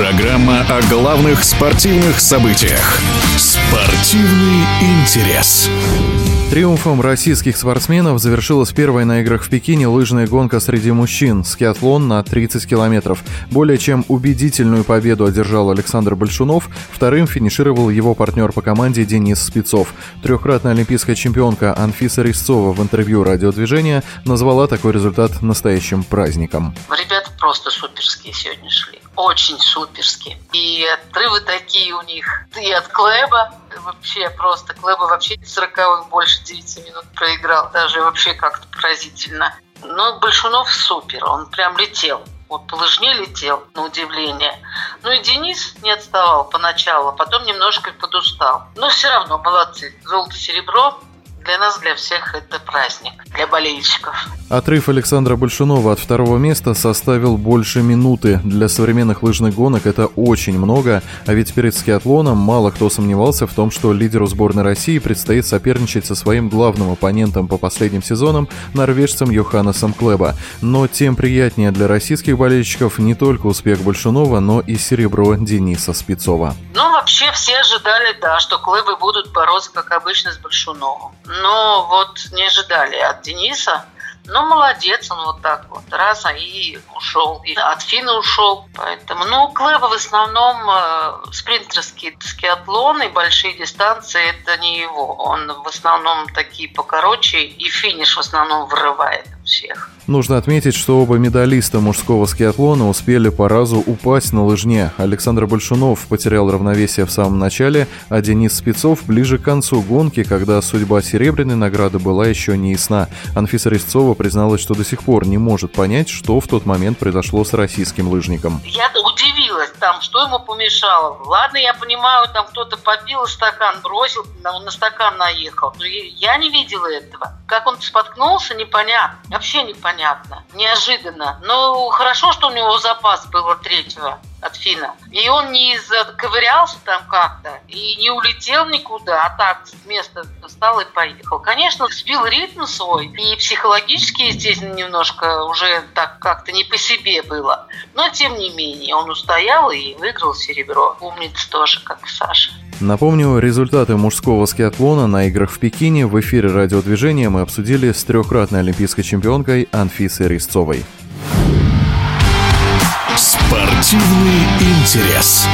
о главных спортивных событиях. Спортивный интерес. Триумфом российских спортсменов завершилась первая на играх в Пекине лыжная гонка среди мужчин, скиатлон на 30 километров. Более чем убедительную победу одержал Александр Большунов, вторым финишировал его партнер по команде Денис Спецов. Трехкратная олимпийская чемпионка Анфиса Резцова в интервью радиодвижения назвала такой результат настоящим праздником. Ребята просто суперские сегодня шли очень суперски. И отрывы такие у них. И от Клэба вообще просто. Клэба вообще 40 больше 9 минут проиграл. Даже вообще как-то поразительно. Но Большунов супер. Он прям летел. Вот по лыжне летел, на удивление. Ну и Денис не отставал поначалу, а потом немножко подустал. Но все равно молодцы. Золото-серебро для нас, для всех это праздник, для болельщиков. Отрыв Александра Большунова от второго места составил больше минуты. Для современных лыжных гонок это очень много, а ведь перед скиатлоном мало кто сомневался в том, что лидеру сборной России предстоит соперничать со своим главным оппонентом по последним сезонам, норвежцем Йоханнесом Клеба. Но тем приятнее для российских болельщиков не только успех Большунова, но и серебро Дениса Спецова. Ну, вообще все ожидали, да, что Клэбы будут бороться, как обычно, с Большуновым. Но вот не ожидали от Дениса ну, молодец, он вот так вот раз, а и ушел. И от Фина ушел. Поэтому, ну, Клэба в основном э, спринтерские скиатлоны, большие дистанции, это не его. Он в основном такие покороче, и финиш в основном вырывает всех. Нужно отметить, что оба медалиста мужского скиатлона успели по разу упасть на лыжне. Александр Большунов потерял равновесие в самом начале, а Денис Спецов ближе к концу гонки, когда судьба серебряной награды была еще не ясна. Анфиса Резцова призналась, что до сих пор не может понять, что в тот момент произошло с российским лыжником. Я удивилась там, что ему помешало. Ладно, я понимаю, там кто-то попил стакан, бросил, на стакан наехал. Но я не видела этого. Как он споткнулся, непонятно. Вообще непонятно неожиданно. Но хорошо, что у него запас был от третьего от Фина. И он не заковырялся там как-то и не улетел никуда, а так с места встал и поехал. Конечно, сбил ритм свой, и психологически, естественно, немножко уже так как-то не по себе было. Но, тем не менее, он устоял и выиграл серебро. Умница тоже, как Саша. Напомню, результаты мужского скиатлона на играх в Пекине в эфире радиодвижения мы обсудили с трехкратной олимпийской чемпионкой Анфисой Резцовой. Спортивный интерес.